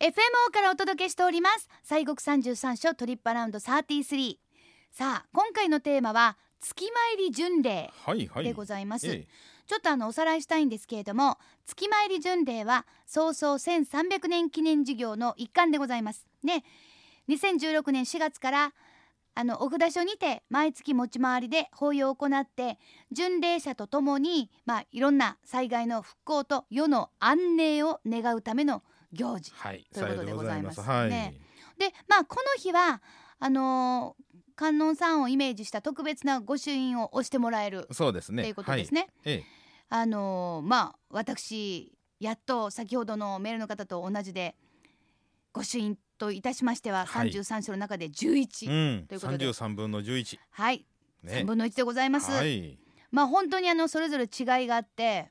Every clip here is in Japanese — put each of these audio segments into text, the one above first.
FMO からお届けしております。西国三十三所トリップアラウンド33さあ今回のテーマは月参り巡礼はいはい。でございます、ええ。ちょっとあのおさらいしたいんですけれども月参り巡礼は創創1300年記念事業の一環でございます。ね。2016年4月からあのお札所にて毎月持ち回りで法要を行って巡礼者とともにまあいろんな災害の復興と世の安寧を願うための行事はい。ということでございますね。でまあこの日はあのー観音さんをイメージした特別な御朱印を押してもらえるそうですね。ということですね。はい。えあのーまあ私やっと先ほどのメールの方と同じで御朱印といたしましてははい。33章の中で11、えうん。ということで。三十三分の十一。はい、ね。3分の1でございます。はい。まあ本当にあのそれぞれ違いがあって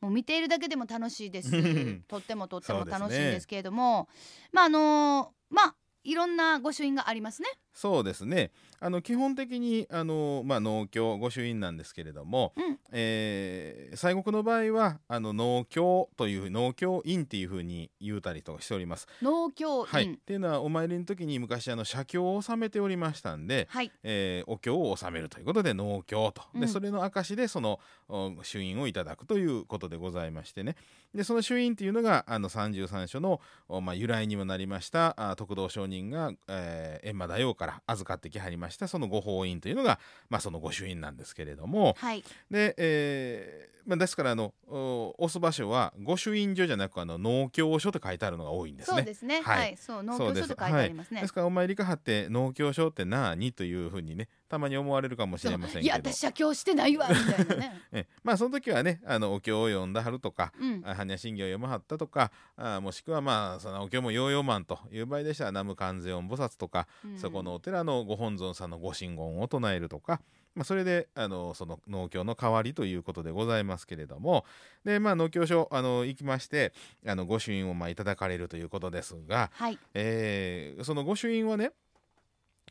もう見ているだけでも楽しいです。し とってもとっても楽しいんですけれども、まああのまあいろんな御朱印がありますね。そうですね。あの基本的にあの、まあ、農協御朱印なんですけれども、うん。えー西国の場合はあの農協という農協院っていうふうに言うたりとかしております。農協はい、っ院ていうのはお参りの時に昔あの写経を納めておりましたんで、はい、えーお経を納めるということで農協と、うん。でそれの証でそのお朱印をいただくということでございましてね。でその朱印っていうのがあの33所の、おまあ、由来にもなりましたあ徳道上人が、えー、閻魔大王から預かってきはりましたその御法印というのが、まあ、その御朱印なんですけれどもはい、で、えーまあ、ですからあのお押す場所は御朱印所じゃなくあの農協所って書いてあるのが多いんですね。そうですね。はいはい、そう農協所と書いてありますね。ですからお参りかはって農協所って何というふうにねたまに思われるかもしれませんけど。いや私写経してないわみたいなね。えまあその時はねあのお経を読んだはるとかうん、あ般若心経を読まはったとかあもしくはまあそのお経もヨーヨーマンという場合でしたら南無観世音菩薩とか、うん。そこのお寺のご本尊さんのご神言を唱えるとか、まあ、それであのその農協の代わりということでございますけれども。でまあ農協所あの行きましてあの御朱印をまあいただかれるということですが、はい、えーその御朱印はね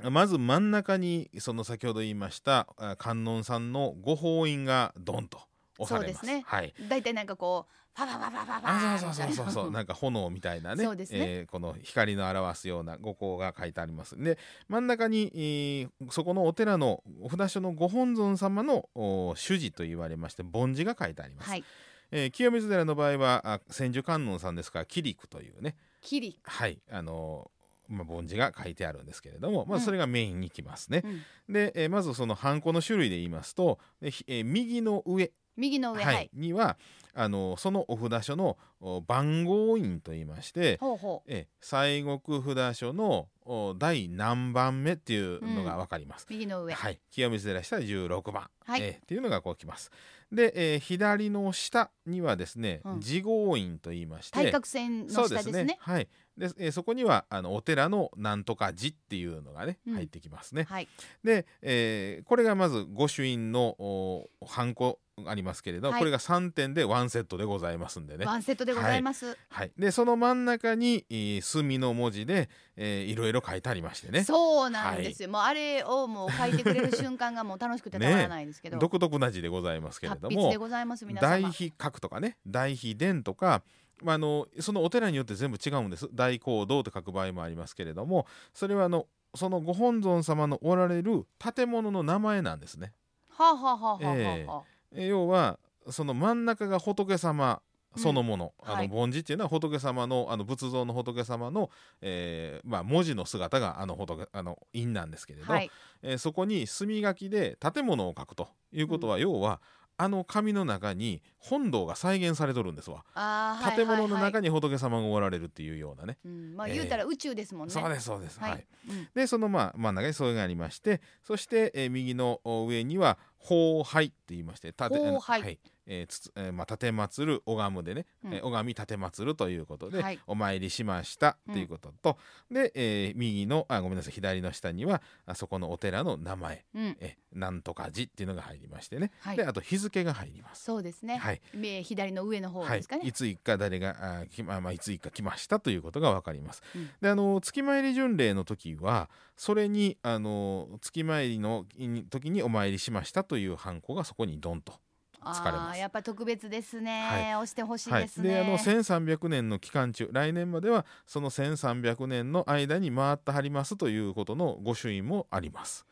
まず真ん中にその先ほど言いましたあ観音さんのご法印がドンと押されます。そうですね。はい。だいたいなんかこうファファファファファファあそうそうそうそうそう。なんか炎みたいなね。そうですね。えーこの光の表すような五光が書いてあります。で真ん中に、えーそこのお寺のお札所のご本尊様のお主事と言われまして梵字が書いてあります、はい、えー清水寺の場合はあ千手観音さんですからキリクというね。キリ、はい。あのーまあ、梵字が書いてあるんですけれども、まあ、うん。それがメインにきますね。うん、で、えーまずそのハンコの種類で言いますと、えー右の上、右の上、ははい。い、にはあのそのお札所のお番号印といいまして、ほうえー西国札所のお第何番目っていうのが分かります。右の上、はい、清水寺下16番、はい。えーっていうのがこうきます。で、えー左の下にはですね、うん地号印と言いまして対角線の下ですね。はい。で、えーそこにはあのお寺のなんとか寺っていうのがね、うん入ってきますね。はい、で、えーこれがまず御朱印のおハンコありますけれど、はいこれが3点でワンセットでございますんでね。ワンセットでございます。はい。で、その真ん中に、えー墨の文字で、えーいろいろ書いてありましてね。そうなんですよ。もうあれをもう書いてくれる瞬間がもう楽しくてたまらないですけど。独特な字でございますけれども達筆で、ございます皆様。大秘閣とかね、大秘殿とか、まあ、あのそのお寺によって全部違うんです大講堂と書く場合もありますけれどもそれはあのそのご本尊様のおられる建物の名前なんですね。はあ、はあはあはあはあええはあ、え要はその真ん中が仏様そのもの、あのうんはい梵字っていうのは仏様のあの仏像の仏様の、えーまあ、文字の姿があの仏あの印なんですけれど、はい、えーそこに墨書きで建物を書くということは、要はあの紙の中に本堂が再現されとるんですわ。あーはい建物の中に、に仏様がおられるっていうようなね。うん、まあええ言うたら宇宙ですもんね。そうですそうです。はい。はい、うんでそのまあ真ん中にそれがありましてそして、えー右のお上には法拝って言いまして立て法拝はいえーつつえーまあ、立て祀る拝むでね、うん。えー拝み立て祀るということで、はい。お参りしましたということと、で、えー右のあごめんなさい左の下にはあそこのお寺の名前、うん、えーなんとか寺っていうのが入りましてね、はい。であと日付が入ります。そうですね。はい。え左の上の方はいですかね。い。つ行くか誰があきまあまあいつ行くか来ましたということが分かります。うん。であの月参り巡礼の時はそれにあの月参りの時にお参りしましたというハンコがそこにドンと疲れます。やっぱ特別ですね、はい。押してほしいはい、ですね、であの1300年の期間中来年まではその1300年の間に回ってはりますということの御朱印もあります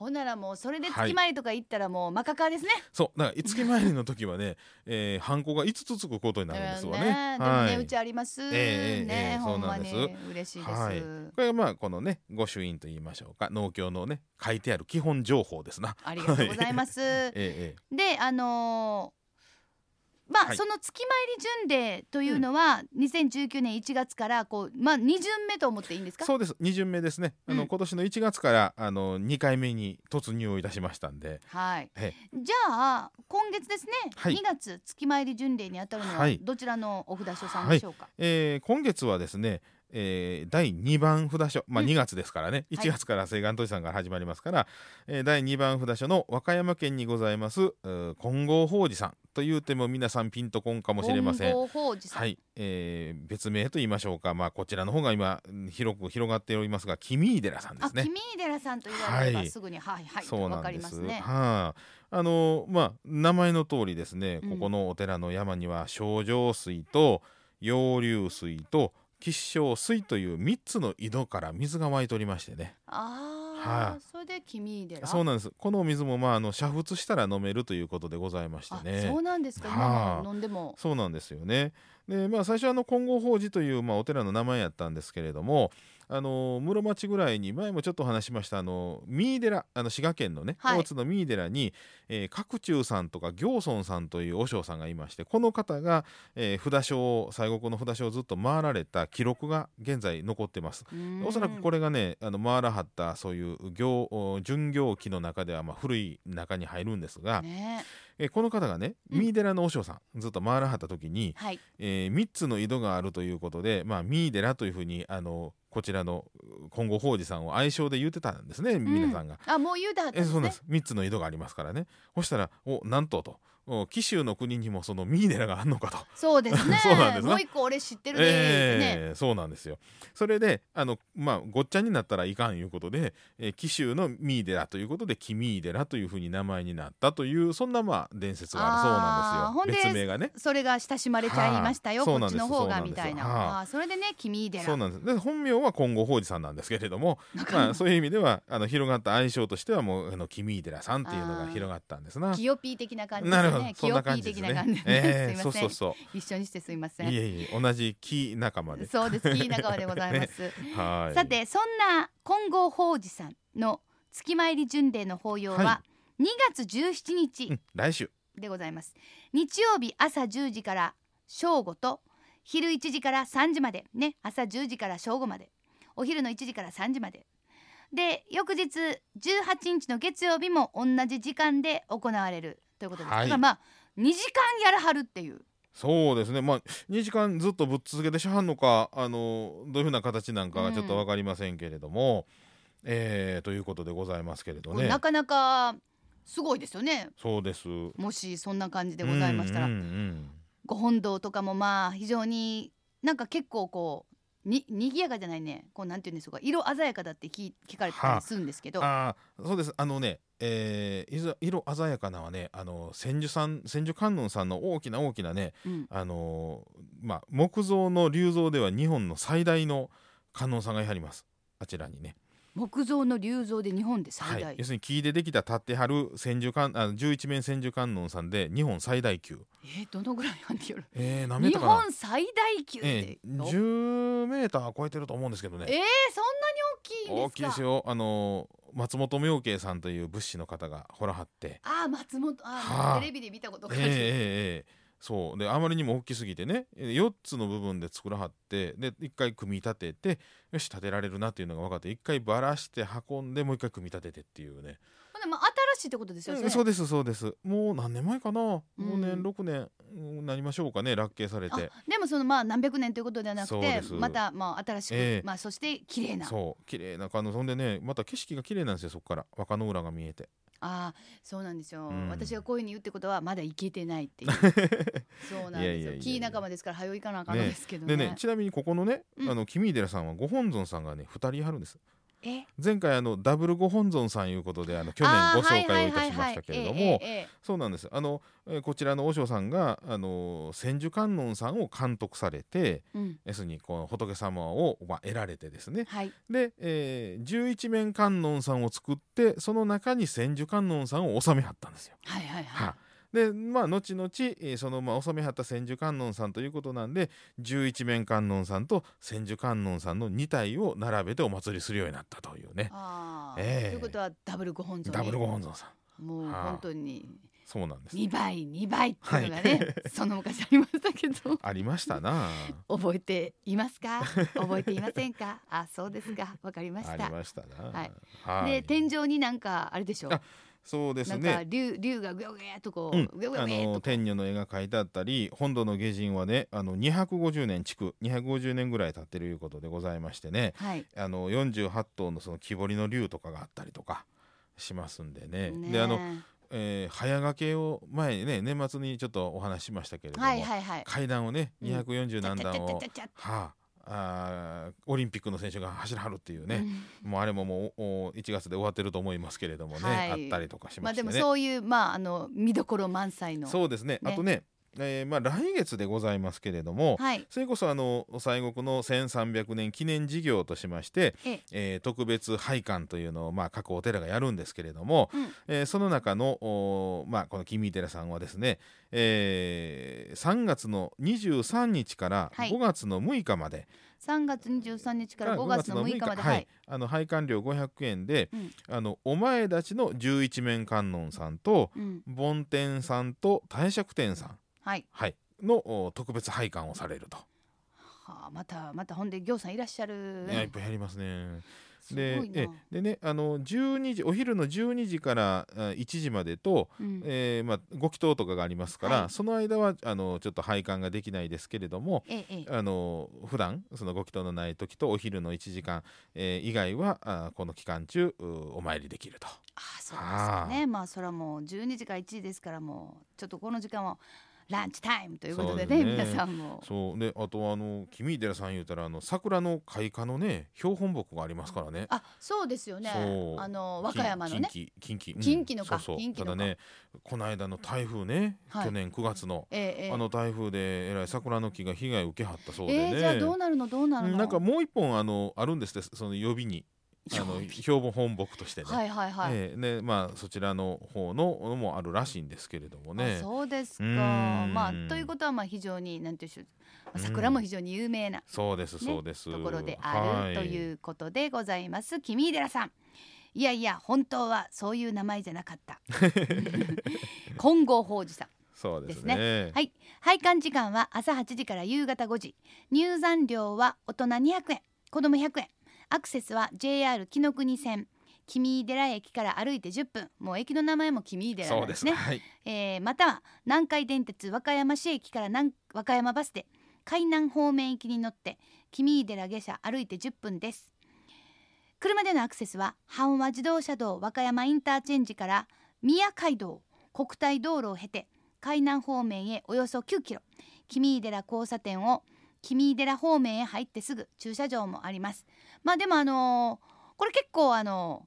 ほんならもうそれではい。月参りとか行ったらもうマカカですね、そうだから五月参りの時はね、えー、ハンコが5つつくことになるんですわね。でもね、はいうちあります、ええええね、ええほんまにそうなんで嬉しいです、はい。これがまあこのね御朱印と言いましょうか。農協のね書いてある基本情報ですな。ありがとうございます、えええ。であのーまあ、はい。その月参り巡礼というのは、2019年1月からこうまあ二巡目と思っていいんですか？えそうです。2巡目ですね。あの、うん。今年の1月からあの2回目に突入をいたしましたんで。はい。えじゃあ今月ですね、はい。2月月参り巡礼にあたるのははい。どちらのお札所さんでしょうか、えー今月はですね、えー第2番札所、まあ、うん。2月ですからね、1月から西岸都市さんから始まりますから、えー第2番札所の和歌山県にございます金剛法寺さんというても皆さんピンとこんかもしれません。金剛法寺さん、はい、えー別名と言いましょうか、まあ、こちらの方が今うん広く広がっておりますが君井寺さんですね。あ君。井寺さんと言われればはい。すぐにはいはいそうわかなんです。りますね。はあ、あのまあ名前の通りですね、うん。ここのお寺の山には清浄水と陽流水と吉祥水という3つの井戸から水が湧いておりましてね。ああ、はいそれで君井寺。そうなんです。このお水もまああの煮沸したら飲めるということでございましてあね。そうなんですか。は今あも飲んでも。そうなんですよね。でまあ最初はあの金剛法寺という、まあ、お寺の名前やったんですけれどもあの室町ぐらいに前もちょっとお話ししましたあの三井寺あの滋賀県のねはい大津の三井寺に、えー角中さんとか行尊さんという和尚さんがいましてこの方が、えー札所を西国の札所をずっと回られた記録が現在残ってます。おそらくこれ。れがねあの回らはったそういう行お巡行記の中ではまあ古い中に入るんですが、ね、えーこの方がねうん三井寺の和尚さんずっと回らはった時に、はい。え3つの井戸があるということで、まあ、三井寺というふうにあのこちらの金剛法寺さんを愛称で言ってたんですね、皆さんが。あもう言うたはったんですねえそうなんで。す3つの井戸がありますからねそしたらおなんととお紀州の国にもその三井寺があんのかと。そうですね。そうなんですなもう一個俺知ってるで、ね。えーそうなんですよそれであの、まあ、ごっちゃになったらいかんいうことで、えー紀州の三井寺ということで君井寺というふうに名前になったというそんなまあ伝説があるそうなんですよ別名がね。それが親しまれちゃいましたよ。こっちの方がみたいな。はあそれでね君井寺。そうなんですで本名は金剛法寺さんなんですけれども、まあ、そういう意味ではあの広がった愛称としてはもうあの君井寺さんっていうのが広がったんですな。キヨピー的な感じですね。そんな感キヨじですねピー的な感じ。ええすそうそうそ一緒にしてすいませう。ん。いえいえ同じ木仲間で。そうです。キー仲間でございます。はい。さてそんな金剛法寺さんの月参り巡礼の法要はは2月17う日ん来週でございます。日曜日朝10時から正午と昼1時から3時まで。ね朝10時から正午まで。お昼の1時から3時まで。で翌日18日の月曜日も同じ時間で行われる。ということです。はい。だからまあ2時間やらはるっていう。そうですね。まあ2時間ずっとぶっ続けてしはんのかあのどういうふうな形なんかがちょっと分かりませんけれども、えーということでございますけれどね。なかなかすごいですよね。そうです。もしそんな感じでございましたら、うんうんうんご本堂とかもまあ非常になんか結構こうに賑やかじゃないね。こうなんていうんでしょうか。色鮮やかだって聞聞かれたりするんですけど、あーそうです。あのね、えー色鮮やかなはねあの千手さん千手観音さんの大きな大きなねうん。あのーまあ木造の龍像では日本の最大の観音さんがやはります。あちらにね、木造の龍像で日本で最大、はい、要するに木でできた立ってはる千手観あの11面千手観音さんで日本最大級。えーどのぐらいあんてよるえー、何メー日本最大級って、えええー、10メーター超えてると思うんですけどね、そんなに大きいんですか？大きいですよ。あのー松本明慶さんという仏師の方がほらはって。ああ松本あはあ。ーテレビで見たことがある、ええええええそう。であまりにも大きすぎてね4つの部分で作らはってで1回組み立ててよし立てられるなっていうのが分かって1回ばらして運んでもう1回組み立ててっていうね。でまあ新しいってことですよね、うんそうですそうです。もう何年前かな？5うん。年6年うんなりましょうかね落慶されあてでもそのまあ何百年ということではなくてまたまあ新しく、ええ。まあそして綺麗な。そう綺麗な感じ。そんでねまた景色が綺麗なんですよそこから。若の浦が見えてああそうなんですよ、うん。私がこういうふうに言うってことはまだ行けてないっていう。そうなんいやいやいやいや。ですよキー仲間ですから早いかなあかんのですけどね。でねちなみにここのね、うん。あの君井寺さんはご本尊さんがね2人いはるんです。え前回あのダブルご本尊さんいうことであの去年ご紹介をいたしましたけれどもそうなんです。あの、えーこちらの和尚さんがあの千手観音さんを監督されてうん。要するにこの仏様を、まあ、得られてですね。はい。で、えー、十一面観音さんを作ってその中に千手観音さんを収めはったんですよ。はいはいはい。はでまあ後々、えーそのまあ収めはった千手観音さんということなんで十一面観音さんと千手観音さんの2体を並べてお祭りするようになったというね。あーええ。ということはダブルご本尊に。ダブルご本尊さん。もうはあ。本当に。そうなんです。2倍2倍っていうのがね、その昔ありましたけど。ありましたな。覚えていますか？覚えていませんか？あそうですか。わかりました。ありましたな。はい。はい。で天井になんかあれでしょ？あそうですなんかね竜竜がぐよぐよっとこうん。う、ぐよぐよあぐよっとこの天女の絵が描いてあったり本土の下人はねあの250年築250年ぐらい経ってるいうことでございましてね。うはい。あの48頭のその木彫りの竜とかがあったりとかしますんでね。ねであの、えー早掛けを前にね年末にちょっとお話ししましたけれども、はいはいはい。階段をねうん240何段を、ちゃちゃちゃちゃちゃはああーオリンピックの選手が走らはるっていうね、うん。もうあれももうお1月で終わってると思いますけれどもね、はい。あったりとかしまあでましてね。もそういうまああの見どころ満載のそうですね。ね。あとね、えーまあ、来月でございますけれども、はい。それこそあの西国の1300年記念事業としまして、ええ。えー特別拝観というのを、まあ、各お寺がやるんですけれども、うん。えーその中の、おまあ、この君井寺さんはですね、えー3月の23日からはい。5月の6日まで、3月23日から5月の6日まで。ははい。い、あの拝観料500円で、うん。あのお前たちの十一面観音さんとうん。梵天さんと大釈天さん、はい。はい、のお特別拝観をされると、はあまたまたほんで行さんいらっしゃる。いやいっぱいやりますね。すでえでねあの12時お昼の12時からあ1時までと、うん。えーまあ、ご祈祷とかがありますから、はい。その間はあのちょっと拝観ができないですけれどもええええ。あの普段そのご祈祷のない時とお昼の1時間、えー以外はあこの期間中うお参りできると。あそうですかね。まあそれはもう12時から1時ですからもうちょっとこの時間はランチタイムということでねね。皆さんも。そう。であとあの君寺さん言うたらあの桜の開花のね標本木がありますからね。あそうですよね。あの和歌山のね。近畿近畿、うん。近畿のかそうそう。近畿のか。ただねこの間の台風ね、はい。去年9月の、ええええ。あの台風でえらい桜の木が被害を受けはったそうでね、えー、じゃあどうなるのどうなるの？なんかもう一本あのあるんですってその予備にあの標本木としてね。はいはいはい、ええ。ねまあそちらの方ののもあるらしいんですけれどもね。あ。そうですか。まあということはまあ非常になんていうんでしょう。まあ桜も非常に有名なそうですそうです。ところであるとう。いうことでございます。君寺さん。いやいや本当はそういう名前じゃなかった。金剛法寺さん。そうですですね。はい。拝観時間は朝8時から夕方5時。入山料は大人200円。子供100円アクセスは JR 紀ノ国線。君井寺駅から歩いて10分。もう駅の名前も君井寺そうです。ねはい。えーまたは南海電鉄和歌山市駅から南和歌山バスで海南方面行きに乗って君井寺下車歩いて10分です。車でのアクセスは阪和自動車道和歌山インターチェンジから宮街道国体道路を経て海南方面へおよそ9キロ。君井寺交差点を君井寺方面へ入ってすぐ駐車場もあります。まあでもあのーこれ結構あの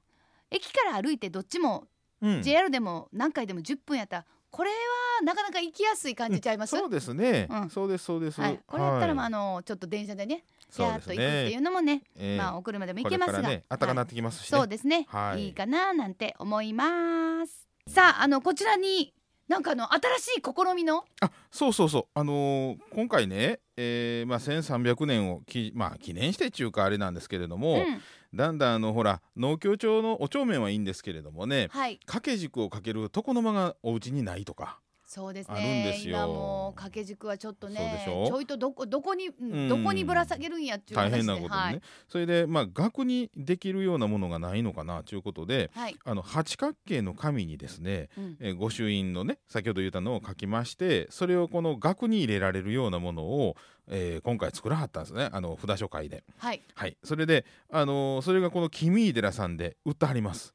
ー駅から歩いてどっちもうん。JR でも何回でも10分やったらこれはなかなか行きやすい感じちゃいます、そうですね、うん。そうですそうです。はい、これやったら、まあ、あはいのちょっと電車でねやっと行くっていうのもねええ。まあお車でも行けますが、ね暖かくなはいってきますしね。そうですね、はい。い、いかななんて思います。さああのこちらになんかあの新しい試みの？あそうそうそう。あのー今回ね、えーまあ、1300年をき、まあ、記念してっていうかあれなんですけれども、うん。だんだんあのほら農協町のお帳面はいいんですけれどもねはい。掛け軸をかける床の間がお家にないとかそうですね。今もう掛け軸はちょっとねちょいとどこどこに、どこにぶら下げるんやっていう大変なことでね、はい。それでまあ額にできるようなものがないのかなということではい。あの八角形の紙にですね、うん。えー御朱印のね先ほど言ったのを書きましてそれをこの額に入れられるようなものを、えー今回作らはったんですね。あの札所会で。はい。はい、それで、あのーそれがこの君井寺さんで売ってはります。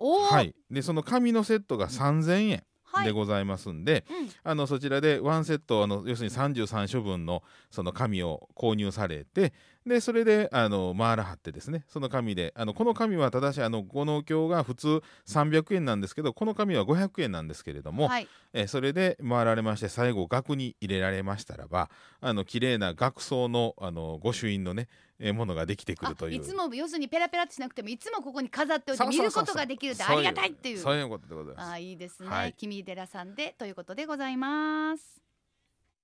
おおはい、でその紙のセットが3000円。はいでございますんで、うん。あのそちらでワンセットあの要するに33書分のその紙を購入されてでそれであの回らはってですねその紙であのこの紙はただしあの五能経が普通300円なんですけどこの紙は500円なんですけれども、はい。えそれで回られまして最後額に入れられましたらばあの綺麗な額装のあの御朱印のねえものができてくあるという。いつも要するにペラペラってしなくてもいつもここに飾っておいて見ることができるってありがたいっていうそういうことでございます。あいいですね、はい君寺さんでということでございます